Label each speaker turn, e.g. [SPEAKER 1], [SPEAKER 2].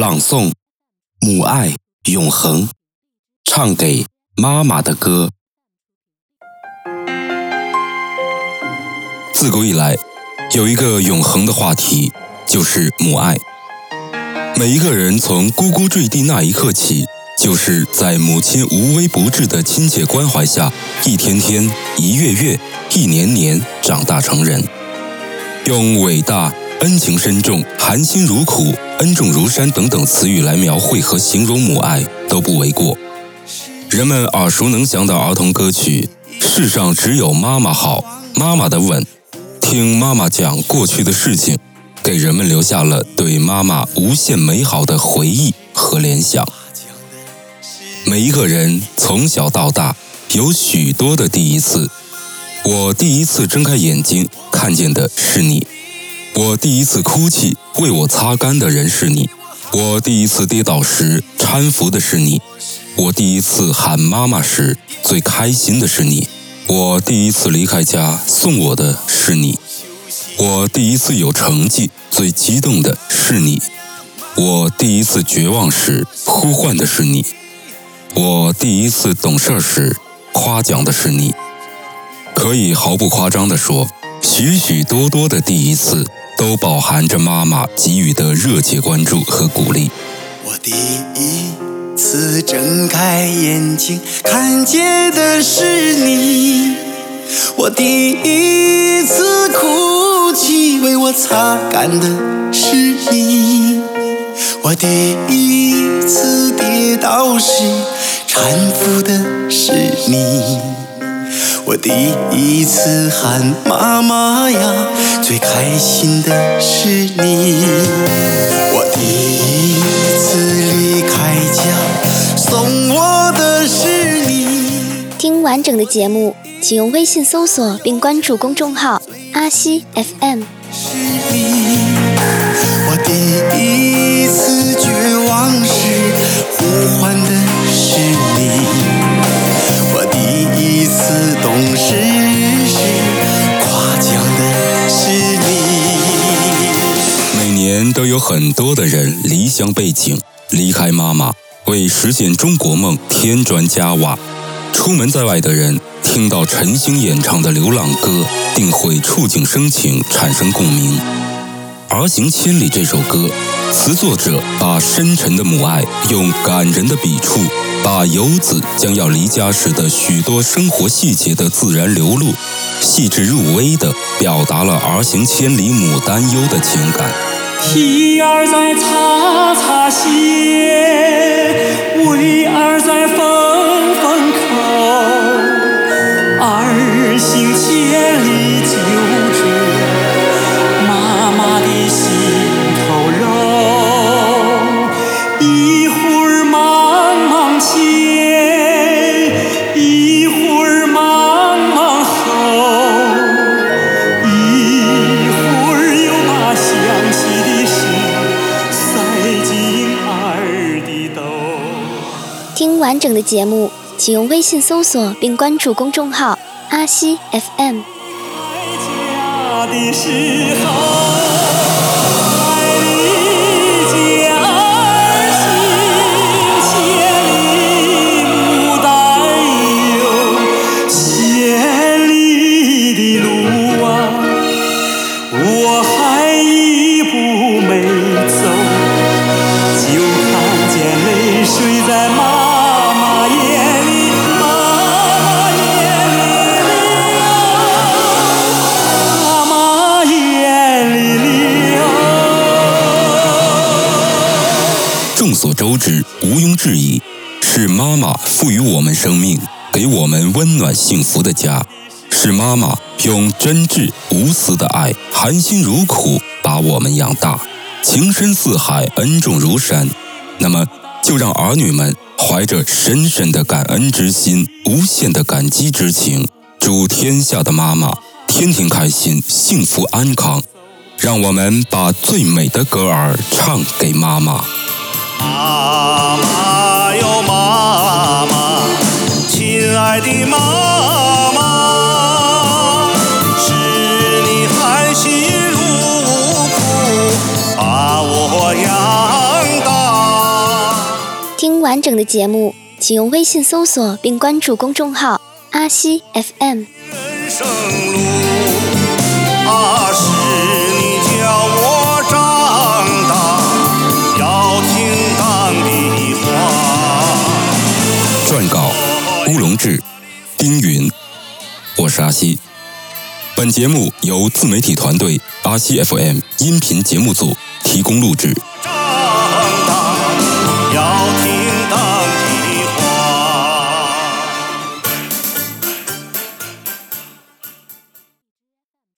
[SPEAKER 1] 朗诵《母爱永恒》，唱给妈妈的歌。自古以来，有一个永恒的话题，就是母爱。每一个人从呱呱坠地那一刻起，就是在母亲无微不至的亲切关怀下，一天天、一月月、一年年长大成人。用伟大、恩情深重、含辛茹苦。恩重如山等等词语来描绘和形容母爱都不为过。人们耳熟能详的儿童歌曲《世上只有妈妈好》，妈妈的吻，听妈妈讲过去的事情，给人们留下了对妈妈无限美好的回忆和联想。每一个人从小到大有许多的第一次，我第一次睁开眼睛看见的是你。我第一次哭泣，为我擦干的人是你；我第一次跌倒时搀扶的是你；我第一次喊妈妈时最开心的是你；我第一次离开家送我的是你；我第一次有成绩最激动的是你；我第一次绝望时呼唤的是你；我第一次懂事时夸奖的是你。可以毫不夸张地说，许许多多的第一次。都饱含着妈妈给予的热切关注和鼓励。
[SPEAKER 2] 我第一次睁开眼睛看见的是你，我第一次哭泣为我擦干的是你，我第一次跌倒时搀扶的是你。我第一次喊妈妈呀，最开心的是你。我第一次离开家，送我的是你。
[SPEAKER 3] 听完整的节目，请用微信搜索并关注公众号阿西 FM。
[SPEAKER 2] 是你。
[SPEAKER 1] 都有很多的人离乡背井，离开妈妈，为实现中国梦添砖加瓦。出门在外的人听到陈星演唱的《流浪歌》，定会触景生情，产生共鸣。《儿行千里》这首歌，词作者把深沉的母爱用感人的笔触。把游子将要离家时的许多生活细节的自然流露，细致入微地表达了儿行千里母担忧的情感。
[SPEAKER 4] 替儿在草听
[SPEAKER 3] 完整的节目，请用微信搜索并关注公众号“阿西 FM”。
[SPEAKER 1] 众所周知，毋庸置疑，是妈妈赋予我们生命，给我们温暖幸福的家；是妈妈用真挚无私的爱，含辛茹苦把我们养大，情深似海，恩重如山。那么，就让儿女们怀着深深的感恩之心，无限的感激之情，祝天下的妈妈天天开心，幸福安康。让我们把最美的歌儿唱给妈妈。
[SPEAKER 2] 妈妈哟，妈妈，亲爱的妈妈，是你含辛茹苦把我养大。
[SPEAKER 3] 听完整的节目，请用微信搜索并关注公众号“阿西 FM”。
[SPEAKER 5] 人生路，
[SPEAKER 1] 撰稿：乌龙志、丁云。我是阿西。本节目由自媒体团队阿西 FM 音频节目组提供录制。